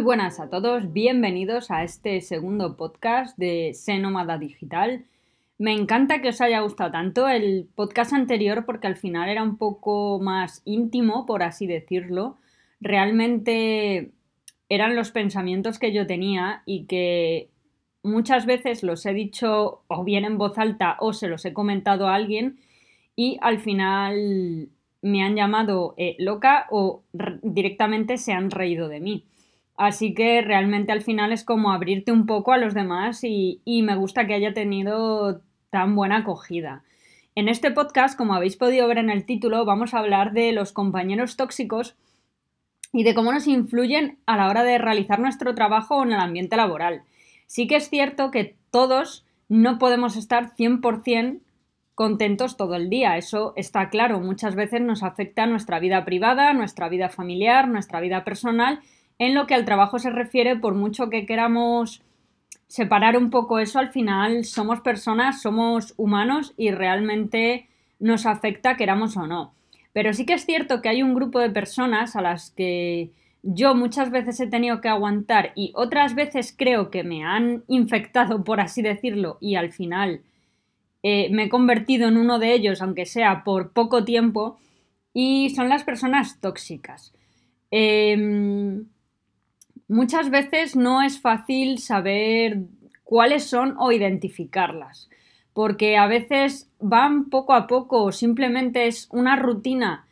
Muy buenas a todos, bienvenidos a este segundo podcast de Nómada Digital. Me encanta que os haya gustado tanto el podcast anterior porque al final era un poco más íntimo, por así decirlo. Realmente eran los pensamientos que yo tenía y que muchas veces los he dicho o bien en voz alta o se los he comentado a alguien y al final me han llamado eh, loca o directamente se han reído de mí. Así que realmente al final es como abrirte un poco a los demás y, me gusta que haya tenido tan buena acogida. En este podcast, como habéis podido ver en el título, vamos a hablar de los compañeros tóxicos y de cómo nos influyen a la hora de realizar nuestro trabajo en el ambiente laboral. Sí que es cierto que todos no podemos estar 100% contentos todo el día, eso está claro, muchas veces nos afecta nuestra vida privada, nuestra vida familiar, nuestra vida personal, en lo que al trabajo se refiere, por mucho que queramos separar un poco eso, al final somos personas, somos humanos y realmente nos afecta queramos o no. Pero sí que es cierto que hay un grupo de personas a las que yo muchas veces he tenido que aguantar y otras veces creo que me han infectado, por así decirlo, y al final eh, me he convertido en uno de ellos, aunque sea por poco tiempo, y son las personas tóxicas. Em, muchas veces no es fácil saber cuáles son o identificarlas, porque a veces van poco a poco o simplemente es una rutina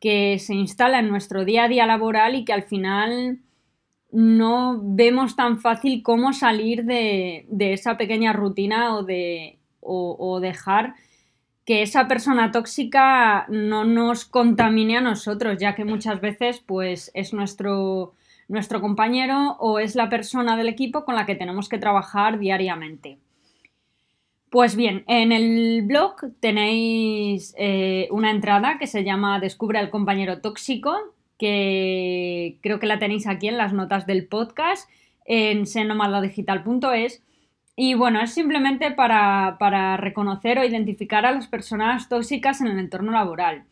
que se instala en nuestro día a día laboral y que al final no vemos tan fácil cómo salir de, esa pequeña rutina o de o, dejar que esa persona tóxica no nos contamine a nosotros, ya que muchas veces pues es nuestro, nuestro compañero o es la persona del equipo con la que tenemos que trabajar diariamente. Pues bien, en el blog tenéis eh, una entrada que se llama Descubre al compañero tóxico, que creo que la tenéis aquí en las notas del podcast en senomadadigital.es y bueno, es simplemente para, reconocer o identificar a las personas tóxicas en el entorno laboral.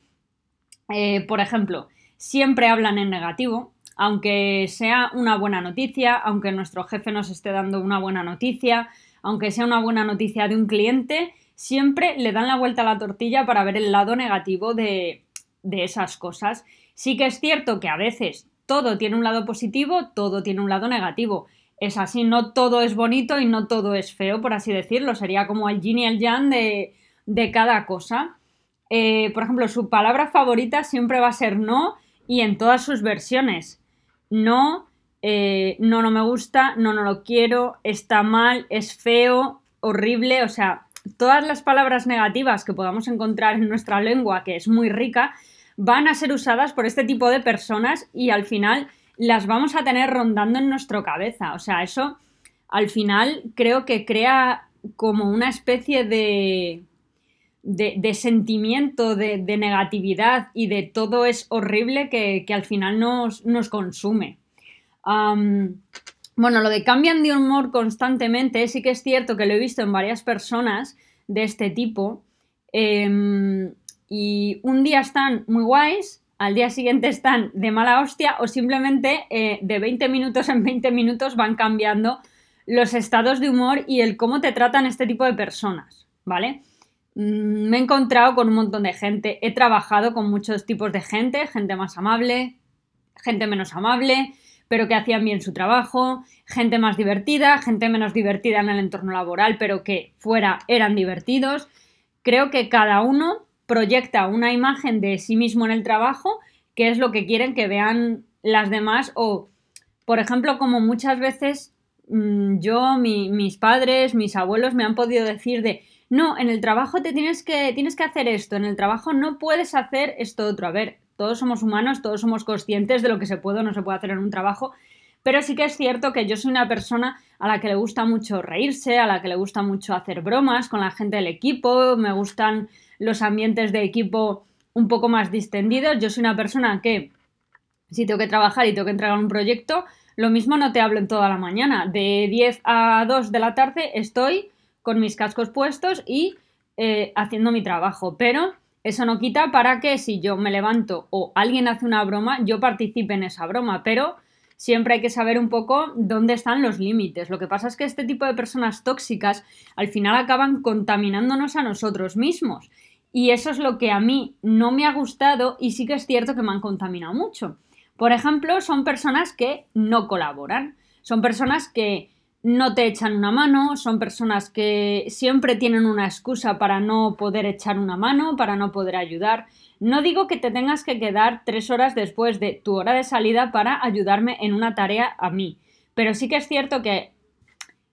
Eh, por ejemplo, siempre hablan en negativo, aunque sea una buena noticia, aunque nuestro jefe nos esté dando una buena noticia, aunque sea una buena noticia de un cliente, siempre le dan la vuelta a la tortilla para ver el lado negativo de, esas cosas. Sí que es cierto que a veces todo tiene un lado positivo, todo tiene un lado negativo es así, no todo es bonito y no todo es feo, por así decirlo. Sería como el yin y el yang de, cada cosa. Eh, por ejemplo, su palabra favorita siempre va a ser no y en todas sus versiones. No, eh, no, no me gusta, no, no lo quiero, está mal, es feo, horrible, o sea, todas las palabras negativas que podamos encontrar en nuestra lengua, que es muy rica, van a ser usadas por este tipo de personas y al final las vamos a tener rondando en nuestra cabeza. O sea, eso al final creo que crea como una especie de, de, sentimiento de, negatividad y de todo es horrible que, al final nos, consume. bueno, lo de cambian de humor constantemente, sí que es cierto que lo he visto en varias personas de este tipo. Em, y un día están muy guays al día siguiente están de mala hostia o simplemente eh, de 20 minutos en 20 minutos van cambiando los estados de humor y el cómo te tratan este tipo de personas, ¿vale? Mm, me he encontrado con un montón de gente, he trabajado con muchos tipos de gente, gente más amable, gente menos amable, pero que hacían bien su trabajo, gente más divertida, gente menos divertida en el entorno laboral, pero que fuera eran divertidos. Creo que cada uno proyecta una imagen de sí mismo en el trabajo, que es lo que quieren que vean las demás o, por ejemplo, como muchas veces mm, yo, mis padres, mis abuelos me han podido decir de, no, en el trabajo te tienes que, tienes que hacer esto, en el trabajo no puedes hacer esto otro. A ver, todos somos humanos, todos somos conscientes de lo que se puede o no se puede hacer en un trabajo, pero sí que es cierto que yo soy una persona a la que le gusta mucho reírse, a la que le gusta mucho hacer bromas con la gente del equipo, me gustan los ambientes de equipo un poco más distendidos. Yo soy una persona que si tengo que trabajar y tengo que entregar un proyecto, lo mismo no te hablo en toda la mañana. De 10 a 2 de la tarde estoy con mis cascos puestos y eh, haciendo mi trabajo. Pero eso no quita para que si yo me levanto o alguien hace una broma, yo participe en esa broma. Pero siempre hay que saber un poco dónde están los límites. Lo que pasa es que este tipo de personas tóxicas al final acaban contaminándonos a nosotros mismos. Y eso es lo que a mí no me ha gustado y sí que es cierto que me han contaminado mucho. Por ejemplo, son personas que no colaboran, son personas que no te echan una mano, son personas que siempre tienen una excusa para no poder echar una mano, para no poder ayudar. No digo que te tengas que quedar tres horas después de tu hora de salida para ayudarme en una tarea a mí, pero sí que es cierto que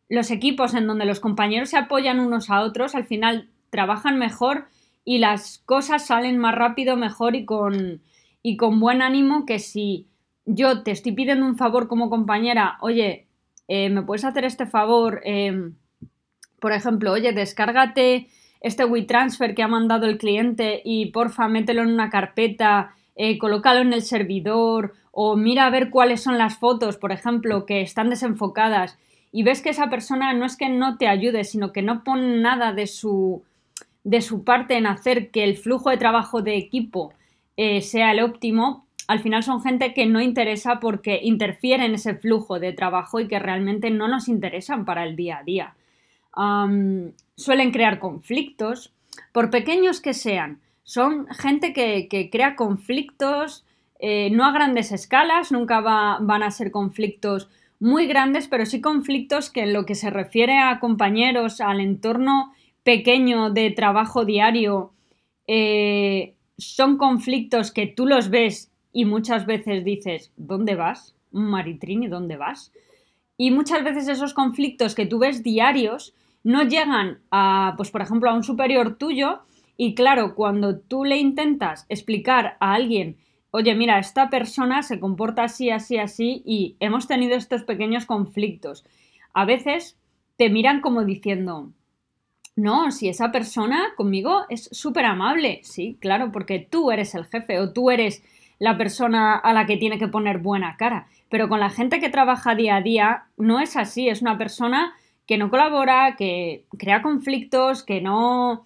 los equipos en donde los compañeros se apoyan unos a otros al final trabajan mejor y las cosas salen más rápido, mejor y con, y con buen ánimo que si yo te estoy pidiendo un favor como compañera, oye, eh, ¿me puedes hacer este favor? Em, por ejemplo, oye, descárgate este WeTransfer que ha mandado el cliente y porfa, mételo en una carpeta, eh, colócalo en el servidor o mira a ver cuáles son las fotos, por ejemplo, que están desenfocadas y ves que esa persona no es que no te ayude, sino que no pone nada de su, de su parte en hacer que el flujo de trabajo de equipo eh, sea el óptimo, al final son gente que no interesa porque interfiere en ese flujo de trabajo y que realmente no nos interesan para el día a día. suelen crear conflictos, por pequeños que sean. Son gente que, crea conflictos, eh, no a grandes escalas, nunca van a ser conflictos muy grandes, pero sí conflictos que en lo que se refiere a compañeros, al entorno pequeño de trabajo diario, eh, son conflictos que tú los ves y muchas veces dices, ¿dónde vas? Maritrini, ¿dónde vas? Y muchas veces esos conflictos que tú ves diarios no llegan a, pues por ejemplo, a un superior tuyo y claro, cuando tú le intentas explicar a alguien, oye, mira, esta persona se comporta así, así, así y hemos tenido estos pequeños conflictos, a veces te miran como diciendo, no, si esa persona conmigo es súper amable, sí, claro, porque tú eres el jefe o tú eres la persona a la que tiene que poner buena cara. Pero con la gente que trabaja día a día no es así, es una persona que no colabora, que crea conflictos, que no,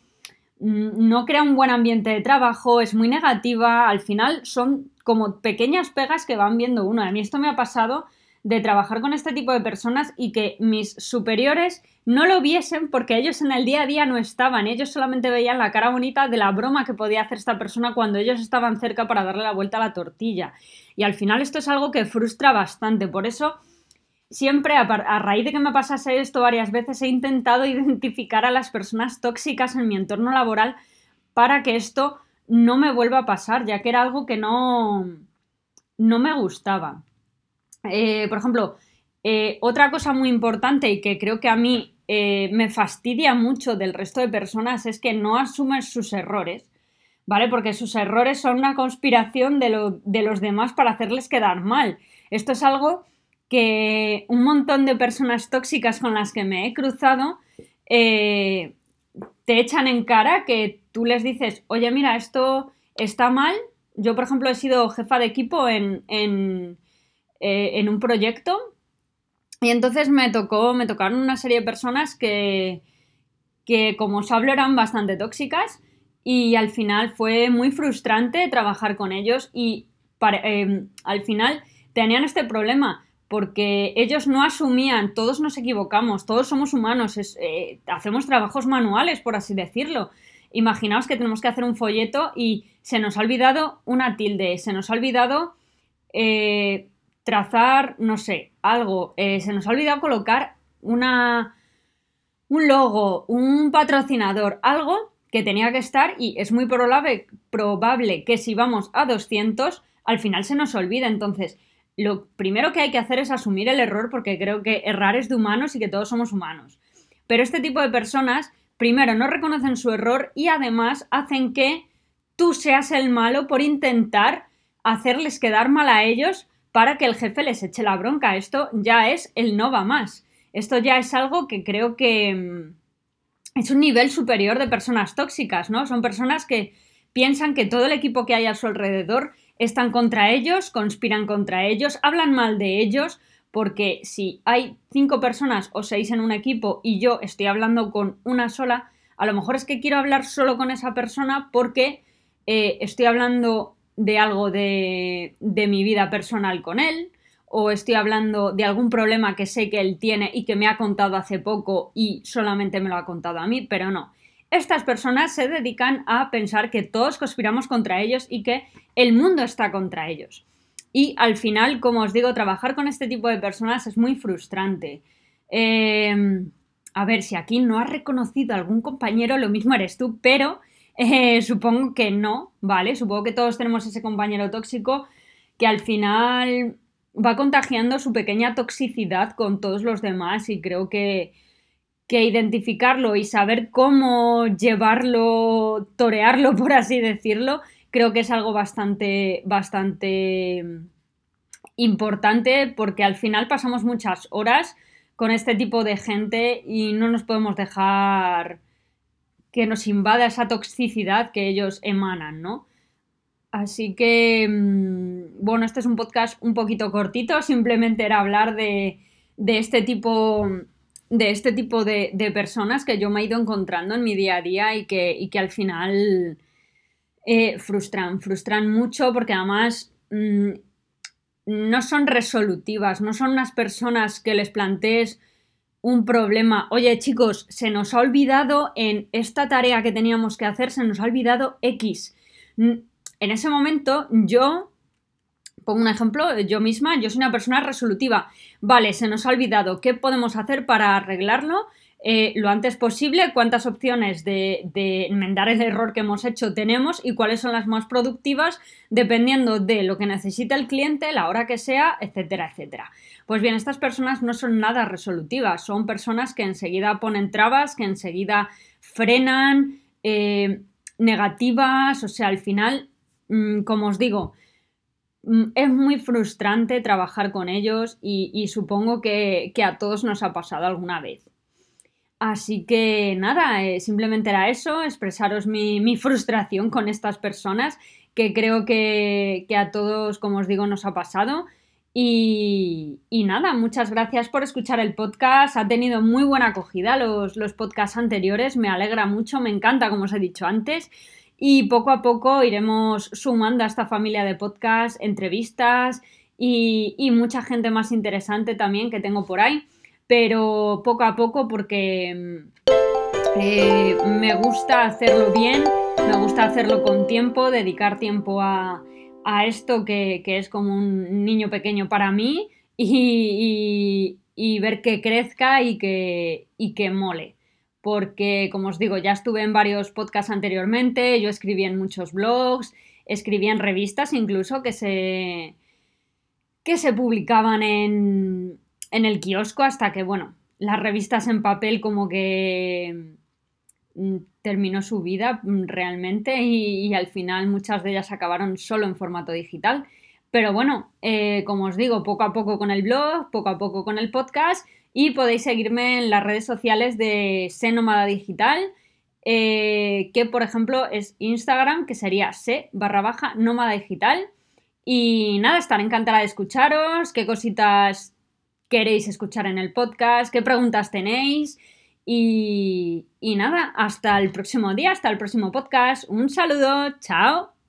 mm, no crea un buen ambiente de trabajo, es muy negativa, al final son como pequeñas pegas que van viendo uno. A mí esto me ha pasado de trabajar con este tipo de personas y que mis superiores no lo viesen porque ellos en el día a día no estaban, ellos solamente veían la cara bonita de la broma que podía hacer esta persona cuando ellos estaban cerca para darle la vuelta a la tortilla. Y al final esto es algo que frustra bastante, por eso siempre a, raíz de que me pasase esto varias veces he intentado identificar a las personas tóxicas en mi entorno laboral para que esto no me vuelva a pasar, ya que era algo que no, no me gustaba. Eh, por ejemplo, eh, otra cosa muy importante y que creo que a mí eh, me fastidia mucho del resto de personas es que no asumen sus errores, ¿vale? Porque sus errores son una conspiración de, los demás para hacerles quedar mal. Esto es algo que un montón de personas tóxicas con las que me he cruzado te echan en cara que tú les dices, oye, mira, esto está mal. Yo, por ejemplo, he sido jefa de equipo en, eh, en un proyecto y entonces me tocó, me tocaron una serie de personas que, que como os hablo eran bastante tóxicas y al final fue muy frustrante trabajar con ellos y em, al final tenían este problema porque ellos no asumían, todos nos equivocamos, todos somos humanos, eh, hacemos trabajos manuales, por así decirlo. Imaginaos que tenemos que hacer un folleto y se nos ha olvidado una tilde, se nos ha olvidado eh, trazar, no sé, algo. Eh, se nos ha olvidado colocar una, un logo, un patrocinador, algo que tenía que estar y es muy probable, probable que si vamos a 200, al final se nos olvida. Entonces, lo primero que hay que hacer es asumir el error porque creo que errar es de humanos y que todos somos humanos. Pero este tipo de personas, primero, no reconocen su error y además hacen que tú seas el malo por intentar hacerles quedar mal a ellos para que el jefe les eche la bronca. Esto ya es el no va más. Esto ya es algo que creo que mm, es un nivel superior de personas tóxicas, ¿no? Son personas que piensan que todo el equipo que hay a su alrededor están contra ellos, conspiran contra ellos, hablan mal de ellos, porque si hay cinco personas o seis en un equipo y yo estoy hablando con una sola, a lo mejor es que quiero hablar solo con esa persona porque eh, estoy hablando de algo de, mi vida personal con él o estoy hablando de algún problema que sé que él tiene y que me ha contado hace poco y solamente me lo ha contado a mí, pero no. Estas personas se dedican a pensar que todos conspiramos contra ellos y que el mundo está contra ellos. Y al final, como os digo, trabajar con este tipo de personas es muy frustrante. Em, a ver, si aquí no has reconocido a algún compañero, lo mismo eres tú, pero eh, supongo que no, ¿vale? Supongo que todos tenemos ese compañero tóxico que al final va contagiando su pequeña toxicidad con todos los demás y creo que, que identificarlo y saber cómo llevarlo, torearlo, por así decirlo, creo que es algo bastante, bastante importante porque al final pasamos muchas horas con este tipo de gente y no nos podemos dejar que nos invada esa toxicidad que ellos emanan, ¿no? Así que, mm, bueno, este es un podcast un poquito cortito, simplemente era hablar de, este tipo, de, este tipo de, personas que yo me he ido encontrando en mi día a día y que, que al final eh, frustran, frustran mucho porque además mm, no son resolutivas, no son unas personas que les plantees un problema. Oye, chicos, se nos ha olvidado en esta tarea que teníamos que hacer, se nos ha olvidado X en ese momento yo, pongo un ejemplo, yo misma, yo soy una persona resolutiva. Vale, se nos ha olvidado, ¿qué podemos hacer para arreglarlo? Eh, lo antes posible, cuántas opciones de, de, enmendar el error que hemos hecho tenemos y cuáles son las más productivas dependiendo de lo que necesita el cliente, la hora que sea, etcétera, etcétera. Pues bien, estas personas no son nada resolutivas, son personas que enseguida ponen trabas, que enseguida frenan, eh, negativas, o sea, al final Mm, como os digo, mm, es muy frustrante trabajar con ellos y, supongo que, a todos nos ha pasado alguna vez. Así que nada, eh, simplemente era eso, expresaros mi, frustración con estas personas, que creo que, a todos, como os digo, nos ha pasado. Y, nada, muchas gracias por escuchar el podcast. Ha tenido muy buena acogida los, los podcasts anteriores. Me alegra mucho, me encanta, como os he dicho antes. Y poco a poco iremos sumando a esta familia de podcasts, entrevistas y, mucha gente más interesante también que tengo por ahí. Pero poco a poco porque eh, me gusta hacerlo bien, me gusta hacerlo con tiempo, dedicar tiempo a, esto que, es como un niño pequeño para mí y, ver que crezca y que, y que mole. Porque, como os digo, ya estuve en varios podcasts anteriormente, yo escribí en muchos blogs, escribí en revistas incluso que se, que se publicaban en, en el kiosco hasta que, bueno, las revistas en papel como que terminó su vida mm, realmente y, al final muchas de ellas acabaron solo en formato digital. Pero bueno, eh, como os digo, poco a poco con el blog, poco a poco con el podcast y podéis seguirme en las redes sociales de Se Nómada Digital, eh, que por ejemplo es Instagram, que sería Se barra baja Nómada Digital. Y nada, estaré encantada de escucharos, qué cositas queréis escuchar en el podcast, qué preguntas tenéis. Y, y nada, hasta el próximo día, hasta el próximo podcast. Un saludo, chao.